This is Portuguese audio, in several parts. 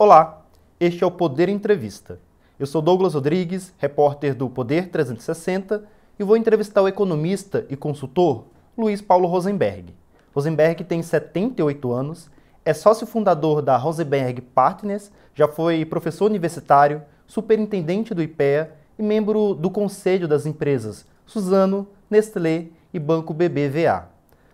Olá, este é o Poder Entrevista. Eu sou Douglas Rodrigues, repórter do Poder 360, e vou entrevistar o economista e consultor Luiz Paulo Rosenberg. Rosenberg tem 78 anos, é sócio fundador da Rosenberg Partners, já foi professor universitário, superintendente do IPEA e membro do conselho das empresas Suzano, Nestlé e Banco BBVA.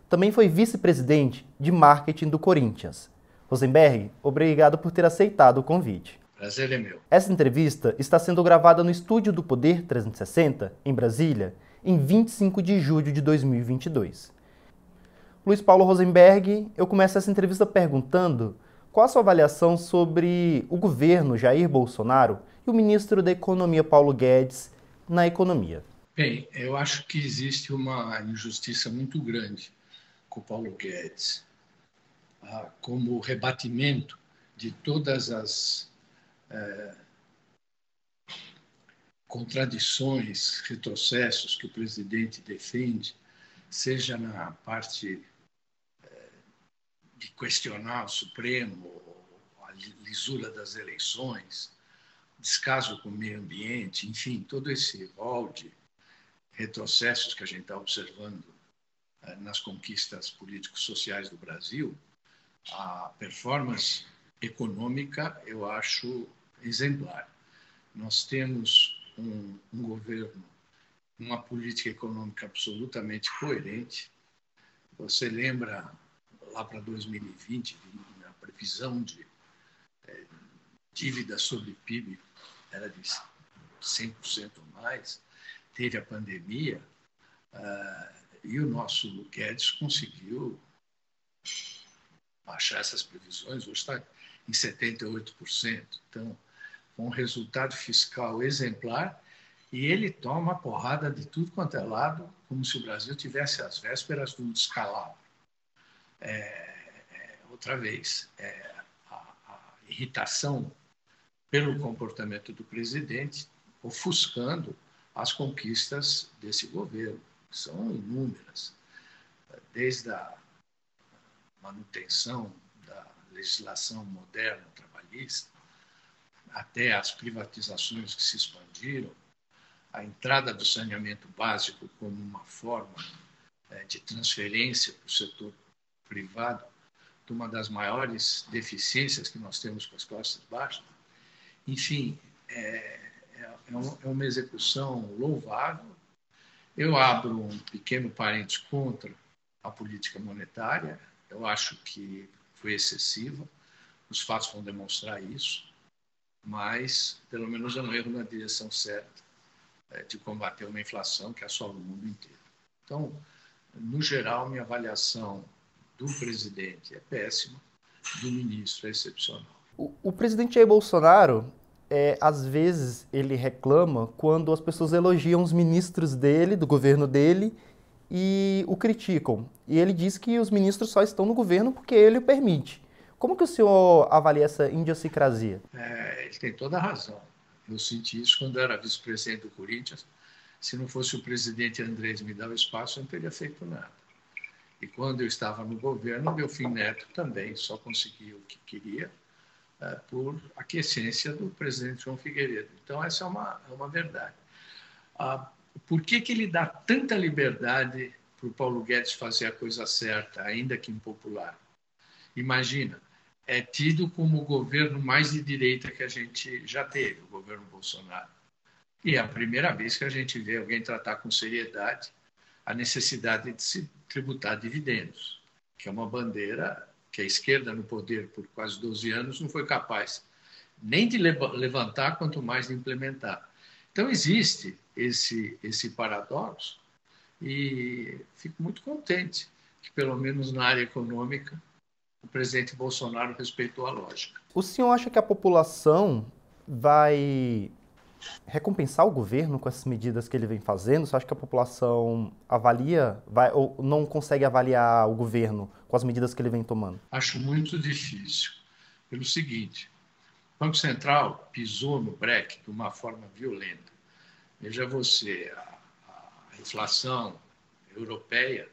Também foi vice-presidente de marketing do Corinthians. Rosenberg, obrigado por ter aceitado o convite. Prazer é meu. Essa entrevista está sendo gravada no estúdio do Poder 360, em Brasília, em 25 de julho de 2022. Luiz Paulo Rosenberg, eu começo essa entrevista perguntando qual a sua avaliação sobre o governo Jair Bolsonaro e o ministro da Economia Paulo Guedes na economia. Bem, eu acho que existe uma injustiça muito grande com o Paulo Guedes, como rebatimento de todas as é, contradições, retrocessos que o presidente defende, seja na parte é, de questionar o Supremo, a lisura das eleições, descaso com o meio ambiente, enfim, todo esse rol de retrocessos que a gente está observando é, nas conquistas políticos sociais do Brasil, a performance econômica eu acho exemplar. Nós temos um, um governo, uma política econômica absolutamente coerente. Você lembra lá para 2020, a previsão de é, dívida sobre PIB era de 100% ou mais, teve a pandemia uh, e o nosso Guedes conseguiu baixar essas previsões, hoje está em 78%. Então, um resultado fiscal exemplar, e ele toma a porrada de tudo quanto é lado, como se o Brasil tivesse as vésperas do descalabro. É, é, outra vez, é, a, a irritação pelo comportamento do presidente, ofuscando as conquistas desse governo, que são inúmeras, desde a manutenção da legislação moderna trabalhista, até as privatizações que se expandiram, a entrada do saneamento básico como uma forma é, de transferência para o setor privado, de uma das maiores deficiências que nós temos com as classes baixas. Enfim, é, é, é uma execução louvável. Eu abro um pequeno parênteses contra a política monetária, eu acho que foi excessiva, os fatos vão demonstrar isso, mas pelo menos é um erro na direção certa é, de combater uma inflação que assola o mundo inteiro. Então, no geral, minha avaliação do presidente é péssima, do ministro é excepcional. O, o presidente Jair Bolsonaro, é, às vezes, ele reclama quando as pessoas elogiam os ministros dele, do governo dele, e o criticam. E ele diz que os ministros só estão no governo porque ele o permite. Como que o senhor avalia essa idiosincrasia? É, ele tem toda a razão. Eu senti isso quando era vice-presidente do Corinthians. Se não fosse o presidente Andrés me dar o espaço, eu não teria feito nada. E quando eu estava no governo, meu fim Neto também só conseguiu o que queria é, por aquiescência do presidente João Figueiredo. Então, essa é uma, é uma verdade. Ah, por que, que ele dá tanta liberdade para o Paulo Guedes fazer a coisa certa, ainda que impopular? Imagina, é tido como o governo mais de direita que a gente já teve, o governo Bolsonaro. E é a primeira vez que a gente vê alguém tratar com seriedade a necessidade de se tributar dividendos, que é uma bandeira que a esquerda no poder por quase 12 anos não foi capaz nem de levantar, quanto mais de implementar. Então, existe esse, esse paradoxo e fico muito contente que, pelo menos na área econômica, o presidente Bolsonaro respeitou a lógica. O senhor acha que a população vai recompensar o governo com essas medidas que ele vem fazendo? Você acha que a população avalia, vai, ou não consegue avaliar o governo com as medidas que ele vem tomando? Acho muito difícil. Pelo seguinte, o Banco Central pisou no breque de uma forma violenta. Veja você, a, a inflação europeia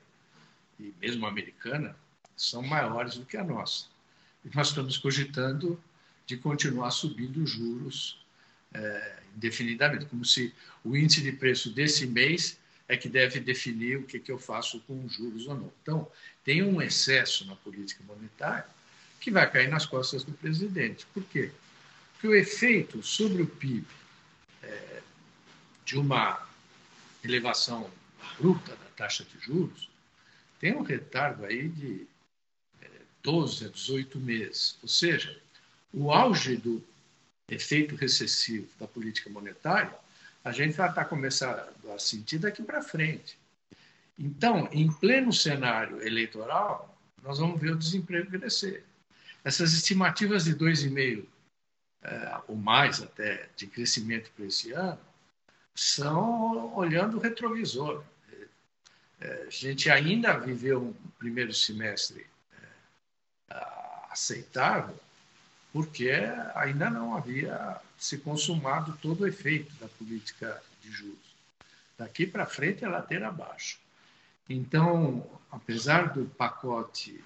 e mesmo americana são maiores do que a nossa. E nós estamos cogitando de continuar subindo juros é, indefinidamente, como se o índice de preço desse mês é que deve definir o que, que eu faço com os juros ou não. Então, tem um excesso na política monetária que vai cair nas costas do presidente. Por quê? Porque o efeito sobre o PIB é, de uma elevação bruta da taxa de juros tem um retardo aí de é, 12 a 18 meses. Ou seja, o auge do efeito recessivo da política monetária, a gente vai estar começando a sentir daqui para frente. Então, em pleno cenário eleitoral, nós vamos ver o desemprego crescer. Essas estimativas de 2,5% é, ou mais até de crescimento para esse ano são olhando o retrovisor. É, a gente ainda viveu um primeiro semestre é, aceitável, porque ainda não havia se consumado todo o efeito da política de juros. Daqui para frente é ladeira abaixo. Então, apesar do pacote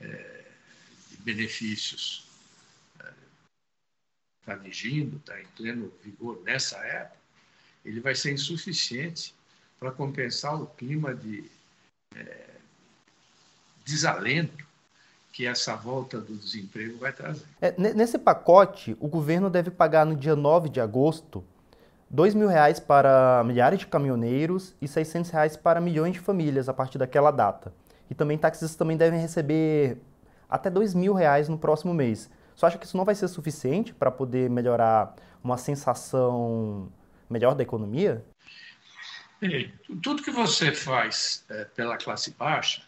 é, de benefícios é, está vigindo, está em pleno vigor nessa época, ele vai ser insuficiente para compensar o clima de é, desalento que essa volta do desemprego vai trazer. É, nesse pacote, o governo deve pagar no dia 9 de agosto R$ mil reais para milhares de caminhoneiros e 600 reais para milhões de famílias a partir daquela data. E também taxistas também devem receber até R$ reais no próximo mês. Você acha que isso não vai ser suficiente para poder melhorar uma sensação melhor da economia? tudo que você faz é, pela classe baixa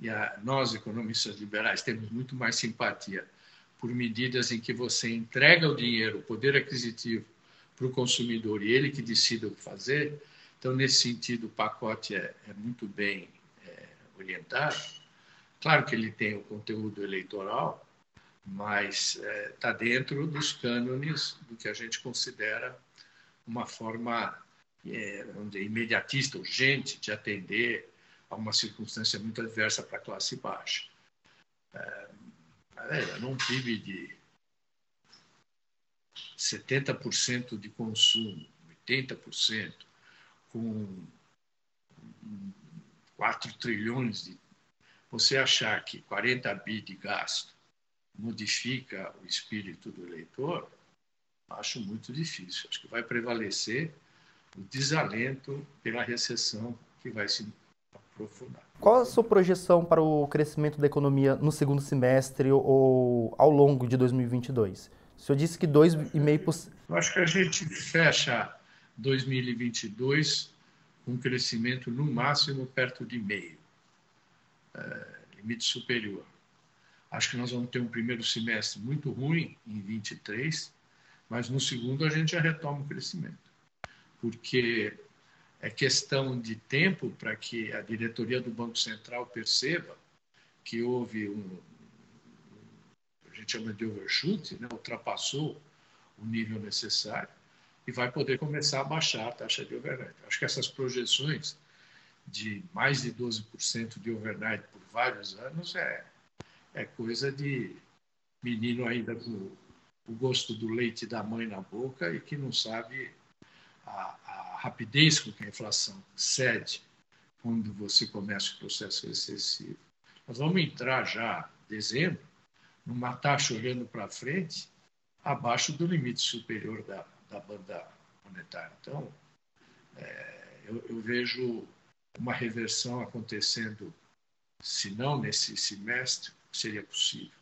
e nós, economistas liberais, temos muito mais simpatia por medidas em que você entrega o dinheiro, o poder aquisitivo, para o consumidor e ele que decida o que fazer. Então, nesse sentido, o pacote é, é muito bem é, orientado. Claro que ele tem o conteúdo eleitoral, mas está é, dentro dos cânones do que a gente considera uma forma é, dizer, imediatista, urgente de atender a uma circunstância muito adversa para a classe baixa. É, é, num PIB de 70% de consumo, 80%, com 4 trilhões de. Você achar que 40 bi de gasto modifica o espírito do eleitor, acho muito difícil. Acho que vai prevalecer o desalento pela recessão que vai se aprofundar. Qual a sua projeção para o crescimento da economia no segundo semestre ou ao longo de 2022? O senhor disse que 2,5%. Eu acho que a gente fecha 2022 com um crescimento no máximo perto de meio, é, limite superior. Acho que nós vamos ter um primeiro semestre muito ruim em 23, mas no segundo a gente já retoma o crescimento, porque é questão de tempo para que a diretoria do Banco Central perceba que houve um, a gente chama de overshoot, né? ultrapassou o nível necessário e vai poder começar a baixar a taxa de overnight. Acho que essas projeções de mais de 12% de overnight por vários anos é, é coisa de menino ainda com o gosto do leite da mãe na boca e que não sabe a, rapidez com que a inflação cede quando você começa o processo recessivo. Nós vamos entrar já em dezembro numa taxa olhando para frente abaixo do limite superior da, da banda monetária. Então, é, eu, eu vejo uma reversão acontecendo, se não nesse semestre, seria possível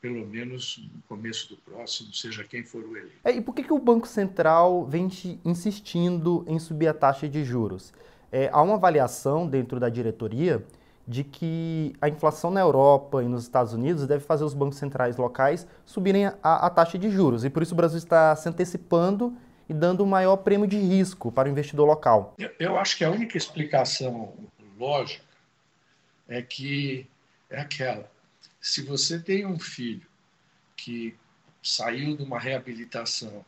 pelo menos no começo do próximo, seja quem for o eleito. É, e por que, que o Banco Central vem insistindo em subir a taxa de juros? É, há uma avaliação dentro da diretoria de que a inflação na Europa e nos Estados Unidos deve fazer os bancos centrais locais subirem a, a taxa de juros. E por isso o Brasil está se antecipando e dando um maior prêmio de risco para o investidor local. Eu, eu acho que a única explicação lógica é que é aquela se você tem um filho que saiu de uma reabilitação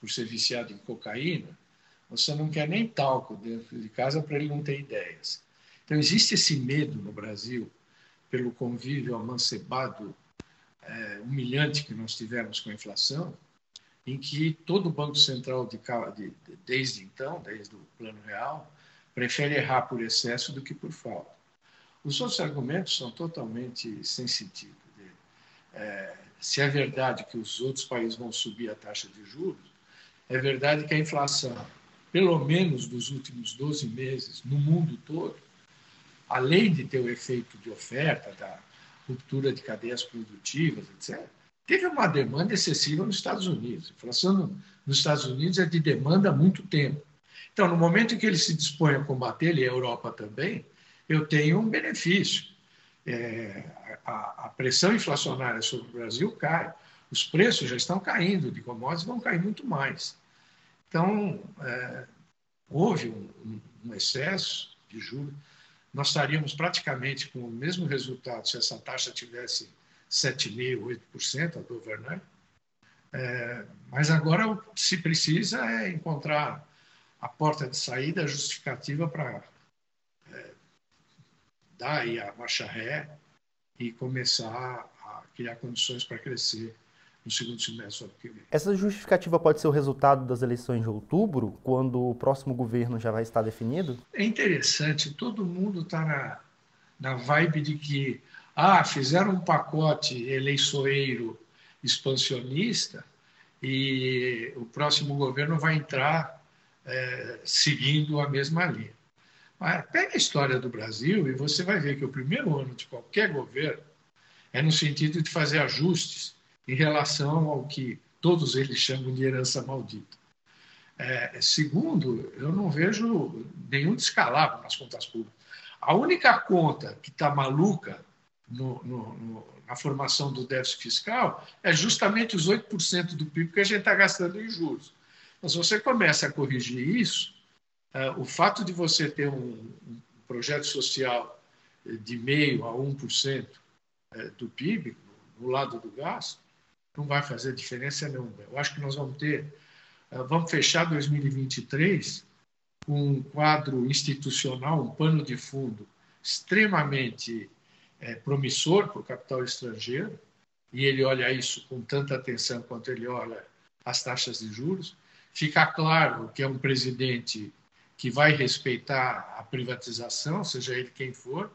por ser viciado em cocaína, você não quer nem talco dentro de casa para ele não ter ideias. Então, existe esse medo no Brasil pelo convívio amancebado é, humilhante que nós tivemos com a inflação, em que todo o Banco Central, de, de, desde então, desde o Plano Real, prefere errar por excesso do que por falta. Os outros argumentos são totalmente sem sentido. É, se é verdade que os outros países vão subir a taxa de juros, é verdade que a inflação, pelo menos nos últimos 12 meses, no mundo todo, além de ter o efeito de oferta, da ruptura de cadeias produtivas, etc., teve uma demanda excessiva nos Estados Unidos. A inflação nos Estados Unidos é de demanda há muito tempo. Então, no momento em que ele se dispõe a combater, e a Europa também, eu tenho um benefício. É, a, a, pressão inflacionária sobre o Brasil cai. Os preços já estão caindo de commodities, vão cair muito mais. Então, é, houve um, um, excesso de juros. Nós estaríamos praticamente com o mesmo resultado se essa taxa tivesse 7,5%, 8% a do overnight. É, mas agora se precisa é encontrar a porta de saída justificativa para dar aí a marcha ré e começar a criar condições para crescer no segundo semestre do ano que vem. Essa justificativa pode ser o resultado das eleições de outubro, quando o próximo governo já vai estar definido? É interessante, todo mundo está na, na vibe de que ah, fizeram um pacote eleiçoeiro expansionista e o próximo governo vai entrar é, seguindo a mesma linha. Pega a história do Brasil e você vai ver que o primeiro ano de qualquer governo é no sentido de fazer ajustes em relação ao que todos eles chamam de herança maldita. É, segundo, eu não vejo nenhum descalabro nas contas públicas. A única conta que está maluca no, no, no, na formação do déficit fiscal é justamente os 8% do PIB que a gente está gastando em juros. Mas você começa a corrigir isso, é, o fato de você ter um, um projeto social de meio a 1% é, do PIB, no lado do gasto, não vai fazer diferença nenhuma. Eu acho que nós vamos ter, é, vamos fechar 2023 com um quadro institucional, um pano de fundo extremamente é, promissor para o capital estrangeiro, e ele olha isso com tanta atenção quanto ele olha as taxas de juros. Fica claro que é um presidente que vai respeitar a privatização, seja ele quem for,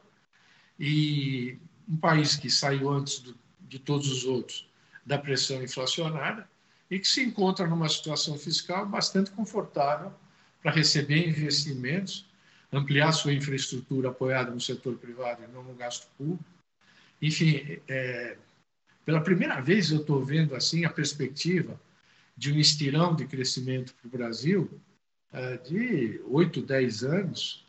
e um país que saiu antes do, de todos os outros da pressão inflacionária e que se encontra numa situação fiscal bastante confortável para receber investimentos ampliar sua infraestrutura apoiada no setor privado e não no gasto público. Enfim, é, pela primeira vez eu estou vendo assim a perspectiva de um estirão de crescimento para o Brasil de 8, 10 anos,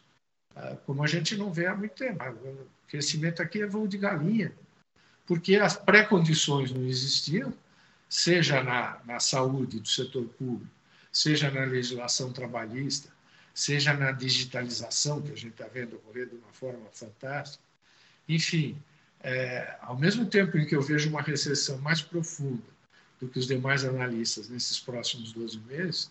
é, como a gente não vê há muito tempo. O crescimento aqui é voo de galinha, porque as pré-condições não existiam, seja na, na saúde do setor público, seja na legislação trabalhista, seja na digitalização, que a gente está vendo ocorrer de uma forma fantástica. Enfim, é, ao mesmo tempo em que eu vejo uma recessão mais profunda do que os demais analistas nesses próximos 12 meses,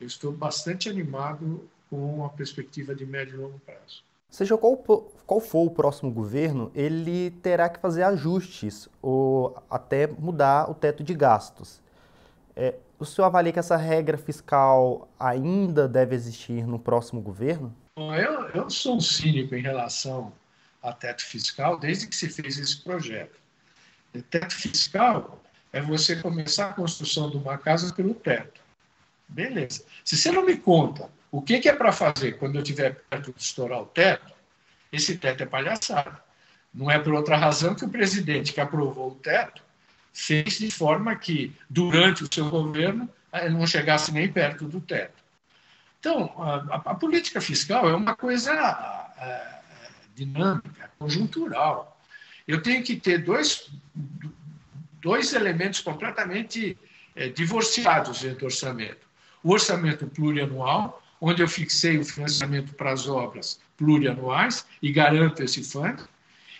eu estou bastante animado com a perspectiva de médio e longo prazo. Seja qual, qual for o próximo governo, ele terá que fazer ajustes ou até mudar o teto de gastos. É, o senhor avalia que essa regra fiscal ainda deve existir no próximo governo? Eu, eu sou um cínico em relação a teto fiscal desde que se fez esse projeto. O teto fiscal é você começar a construção de uma casa pelo teto. Beleza. Se você não me conta o que, é para fazer quando eu estiver perto de estourar o teto, esse teto é palhaçada. Não é por outra razão que o presidente que aprovou o teto fez de forma que, durante o seu governo, eh, não chegasse nem perto do teto. Então, a, a política fiscal é uma coisa é, dinâmica, conjuntural. Eu tenho que ter dois, dois elementos completamente é, divorciados dentro do orçamento. O orçamento plurianual, onde eu fixei o financiamento para as obras plurianuais e garanto esse fundo,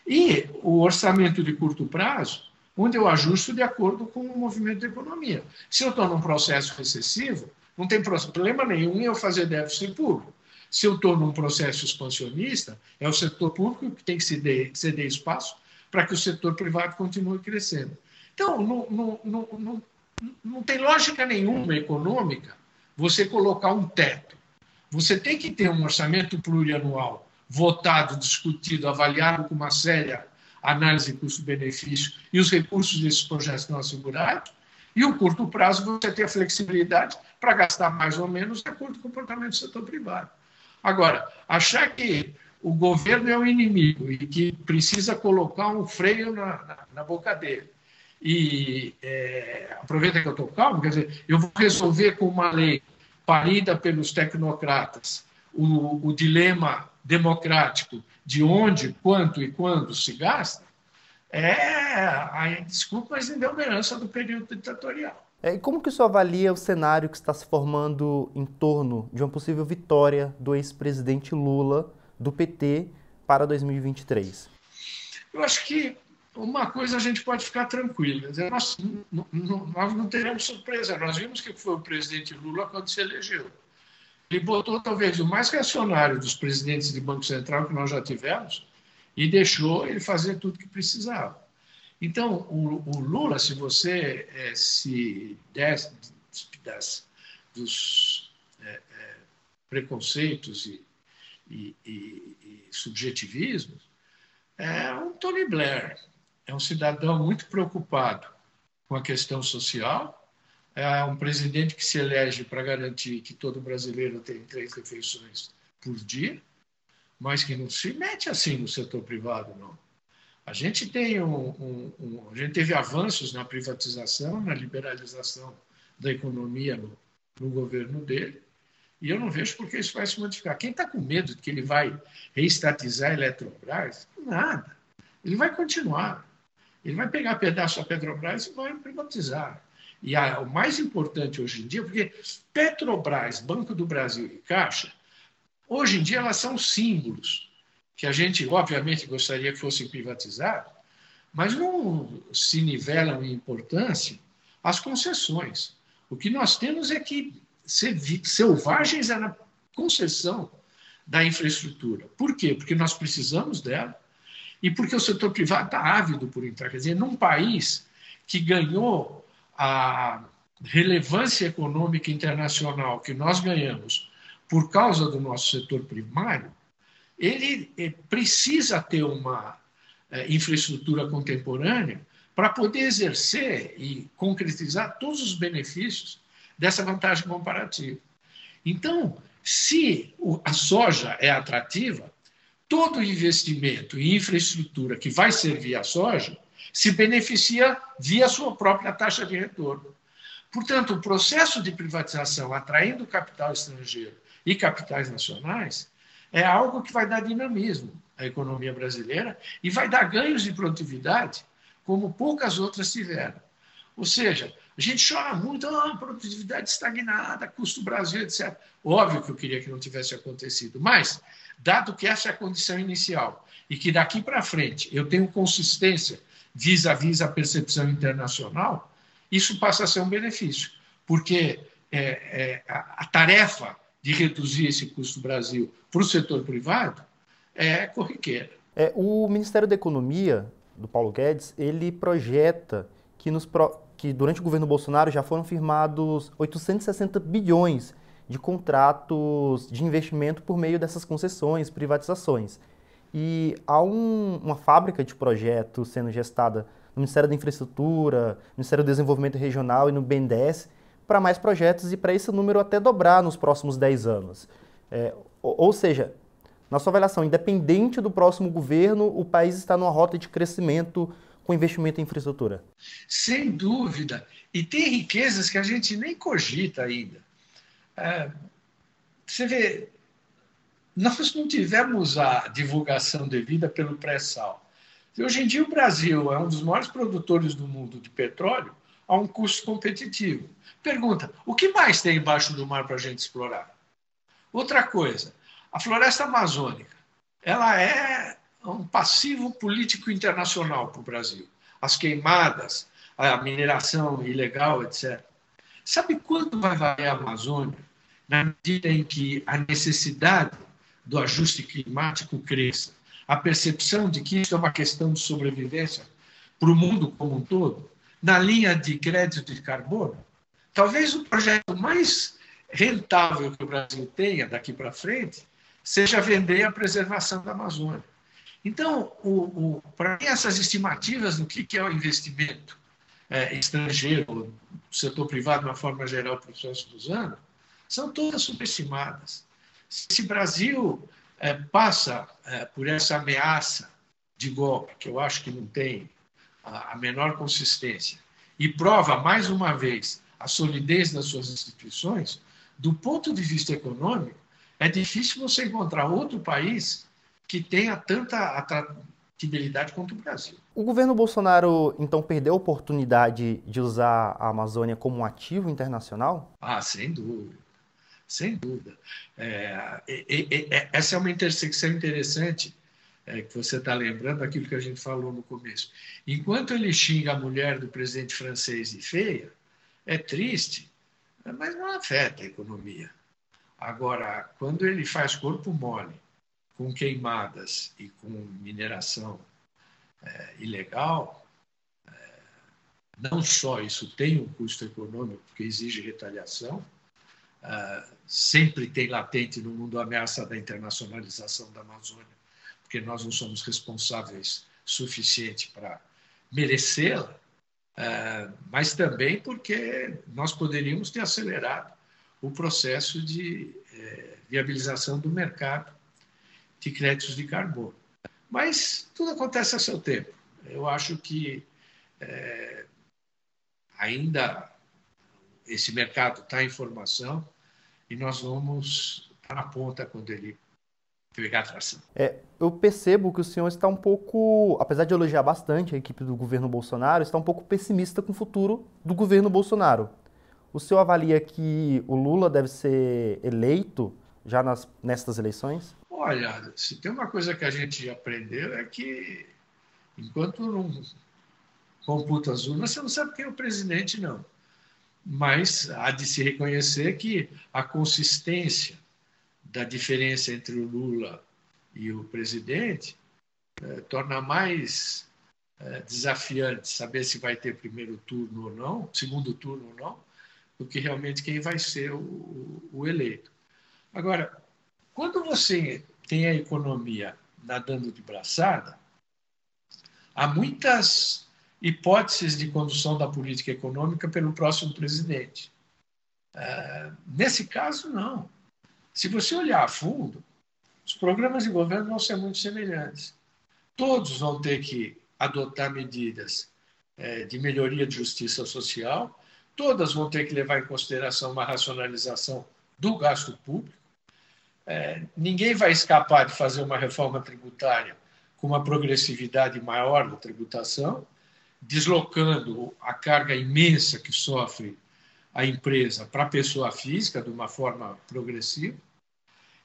e o orçamento de curto prazo, onde eu ajusto de acordo com o movimento da economia. Se eu estou num processo recessivo, não tem problema nenhum em eu fazer déficit público. Se eu estou num processo expansionista, é o setor público que tem que ceder, ceder espaço para que o setor privado continue crescendo. Então, não, não, não, não, não tem lógica nenhuma econômica você colocar um teto. Você tem que ter um orçamento plurianual votado, discutido, avaliado com uma séria análise custo-benefício e os recursos desses projetos não assegurados. E o curto prazo você tem a flexibilidade para gastar mais ou menos de acordo com o comportamento do setor privado. Agora, achar que o governo é o inimigo e que precisa colocar um freio na, na, na boca dele. E é, aproveita que eu estou calmo, quer dizer, eu vou resolver com uma lei parida pelos tecnocratas o, o dilema democrático de onde, quanto e quando se gasta, é, a, desculpa, mas ainda é uma herança do período ditatorial. É, e como que o senhor avalia o cenário que está se formando em torno de uma possível vitória do ex-presidente Lula do PT para 2023? Eu acho que uma coisa a gente pode ficar tranquilo. Nós, nós não teremos surpresa. Nós vimos que foi o presidente Lula quando se elegeu. Ele botou talvez o mais reacionário dos presidentes de Banco Central que nós já tivemos e deixou ele fazer tudo que precisava. Então, o, o Lula, se você é, se des, das, dos é, é, preconceitos e, e, e, e subjetivismos, é um Tony Blair, é um cidadão muito preocupado com a questão social, é um presidente que se elege para garantir que todo brasileiro tem três refeições por dia, mas que não se mete assim no setor privado, não. A gente tem um, um, um, a gente teve avanços na privatização, na liberalização da economia no, no governo dele, e eu não vejo por que isso vai se modificar. Quem está com medo de que ele vai reestatizar a Eletrobras? Nada. Ele vai continuar. Ele vai pegar pedaço da Petrobras e vai privatizar. E a, o mais importante hoje em dia, porque Petrobras, Banco do Brasil e Caixa, hoje em dia elas são símbolos que a gente, obviamente, gostaria que fossem privatizados, mas não se nivelam em importância as concessões. O que nós temos é que selvagens é na concessão da infraestrutura. Por quê? Porque nós precisamos dela e porque o setor privado está ávido por entrar. Quer dizer, num país que ganhou a relevância econômica internacional que nós ganhamos por causa do nosso setor primário, ele eh, precisa ter uma eh, infraestrutura contemporânea para poder exercer e concretizar todos os benefícios dessa vantagem comparativa. Então, se a soja é atrativa, todo investimento em infraestrutura que vai servir a soja se beneficia via sua própria taxa de retorno. Portanto, o processo de privatização atraindo capital estrangeiro e capitais nacionais é algo que vai dar dinamismo à economia brasileira e vai dar ganhos de produtividade como poucas outras tiveram. Ou seja, a gente chora muito, ah, produtividade estagnada, custo Brasil, etc. Óbvio que eu queria que não tivesse acontecido, mas, dado que essa é a condição inicial e que daqui para frente eu tenho consistência vis-à-vis -vis a percepção internacional, isso passa a ser um benefício, porque é, é, a, a tarefa de reduzir esse custo Brasil para o setor privado é corriqueira. É, o Ministério da Economia, do Paulo Guedes, ele projeta que, nos que durante o governo Bolsonaro já foram firmados 860 bilhões de contratos de investimento por meio dessas concessões, privatizações. E há um, uma fábrica de projetos sendo gestada no Ministério da Infraestrutura, no Ministério do Desenvolvimento Regional e no BNDES, para mais projetos e para esse número até dobrar nos próximos 10 anos. É, ou seja, na sua avaliação, independente do próximo governo, o país está numa rota de crescimento com investimento em infraestrutura? Sem dúvida. E tem riquezas que a gente nem cogita ainda. É, você vê, nós não tivemos a divulgação devida pelo pré-sal. Hoje em dia, o Brasil é um dos maiores produtores do mundo de petróleo a um custo competitivo. Pergunta: o que mais tem embaixo do mar para a gente explorar? Outra coisa, a floresta amazônica, ela é um passivo político internacional para o Brasil. As queimadas, a mineração ilegal, etc. Sabe quanto vai valer a Amazônia na medida em que a necessidade do ajuste climático cresça, a percepção de que isso é uma questão de sobrevivência para o mundo como um todo? na linha de crédito de carbono, talvez o projeto mais rentável que o Brasil tenha daqui para frente seja vender a preservação da Amazônia. Então, para mim, essas estimativas do que, que é o investimento é, estrangeiro, setor privado, de uma forma geral, para os próximos anos, são todas subestimadas. Se o Brasil é, passa é, por essa ameaça de golpe, que eu acho que não tem a menor consistência, e prova, mais uma vez, a solidez das suas instituições, do ponto de vista econômico, é difícil você encontrar outro país que tenha tanta atratividade quanto o Brasil. O governo Bolsonaro, então, perdeu a oportunidade de usar a Amazônia como um ativo internacional? Ah, sem dúvida. Sem dúvida. É, é, essa é uma intersecção interessante é, que você está lembrando aquilo que a gente falou no começo. Enquanto ele xinga a mulher do presidente francês de feia, é triste, mas não afeta a economia. Agora, quando ele faz corpo mole com queimadas e com mineração é, ilegal, é, não só isso tem um custo econômico, porque exige retaliação, é, sempre tem latente no mundo a ameaça da internacionalização da Amazônia, porque nós não somos responsáveis suficiente para merecê-la, é, mas também porque nós poderíamos ter acelerado o processo de é, viabilização do mercado de créditos de carbono. Mas tudo acontece a seu tempo. Eu acho que é, ainda esse mercado está em formação e nós vamos estar na ponta quando ele pegar atração. É, eu percebo que o senhor está um pouco, apesar de elogiar bastante a equipe do governo Bolsonaro, está um pouco pessimista com o futuro do governo Bolsonaro. O senhor avalia que o Lula deve ser eleito já nas, nestas eleições? Olha, se tem uma coisa que a gente aprendeu é que enquanto não computa as urnas, você não sabe quem é o presidente, não. Mas há de se reconhecer que a consistência da diferença entre o Lula e o presidente eh, torna mais eh, desafiante saber se vai ter primeiro turno ou não, segundo turno ou não, do que realmente quem vai ser o, o eleito. Agora, quando você tem a economia nadando de braçada, há muitas hipóteses de condução da política econômica pelo próximo presidente. Uh, nesse caso, não. Se você olhar a fundo, os programas de governo vão ser muito semelhantes. Todos vão ter que adotar medidas é, de melhoria de justiça social, todas vão ter que levar em consideração uma racionalização do gasto público. É, ninguém vai escapar de fazer uma reforma tributária com uma progressividade maior da tributação, deslocando a carga imensa que sofre a empresa para a pessoa física de uma forma progressiva.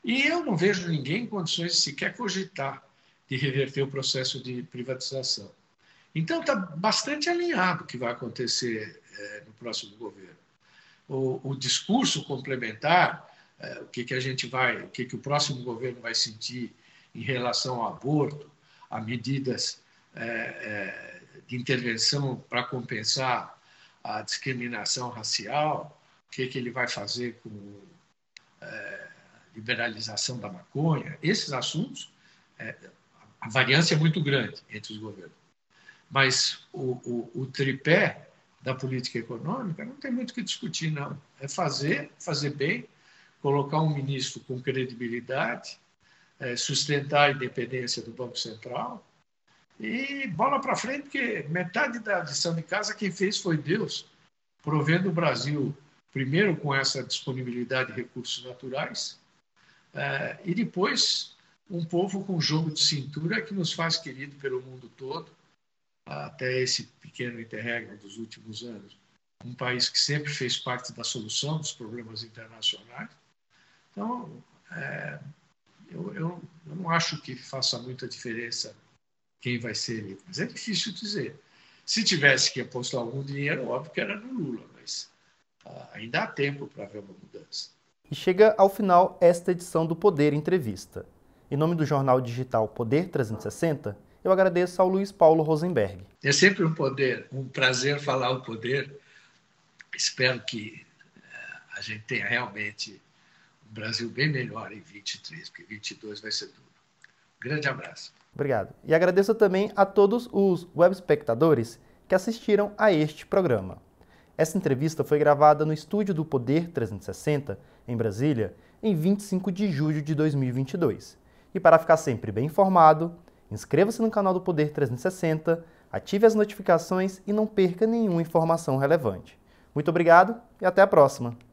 E eu não vejo ninguém em condições de sequer cogitar de reverter o processo de privatização. Então, está bastante alinhado o que vai acontecer é, no próximo governo. O, o discurso complementar, é, o que, que a gente vai, o que, que o próximo governo vai sentir em relação ao aborto, a medidas é, de intervenção para compensar a discriminação racial, o que, que ele vai fazer com liberalização da maconha, esses assuntos, a variância é muito grande entre os governos. Mas o, o, o tripé da política econômica não tem muito o que discutir, não. É fazer, fazer bem, colocar um ministro com credibilidade, é, sustentar a independência do Banco Central e bola para frente, porque metade da lição de casa quem fez foi Deus, provendo o Brasil, primeiro com essa disponibilidade de recursos naturais, é, e depois um povo com jogo de cintura que nos faz querido pelo mundo todo, até esse pequeno interregno dos últimos anos. Um país que sempre fez parte da solução dos problemas internacionais. Então, é, eu, eu, eu, não acho que faça muita diferença quem vai ser eleito, mas é difícil dizer. Se tivesse que apostar algum dinheiro, óbvio que era no Lula, mas ah, ainda há tempo para haver uma mudança. E chega ao final esta edição do Poder Entrevista. Em nome do jornal digital Poder 360, eu agradeço ao Luiz Paulo Rosenberg. É sempre um poder, um prazer falar o poder. Espero que eh, a gente tenha realmente Brasil bem melhor em 23, porque 22 vai ser duro. Grande abraço. Obrigado. E agradeço também a todos os web espectadores que assistiram a este programa. Essa entrevista foi gravada no estúdio do Poder 360, em Brasília, em 25 de julho de 2022. E para ficar sempre bem informado, inscreva-se no canal do Poder 360, ative as notificações e não perca nenhuma informação relevante. Muito obrigado e até a próxima!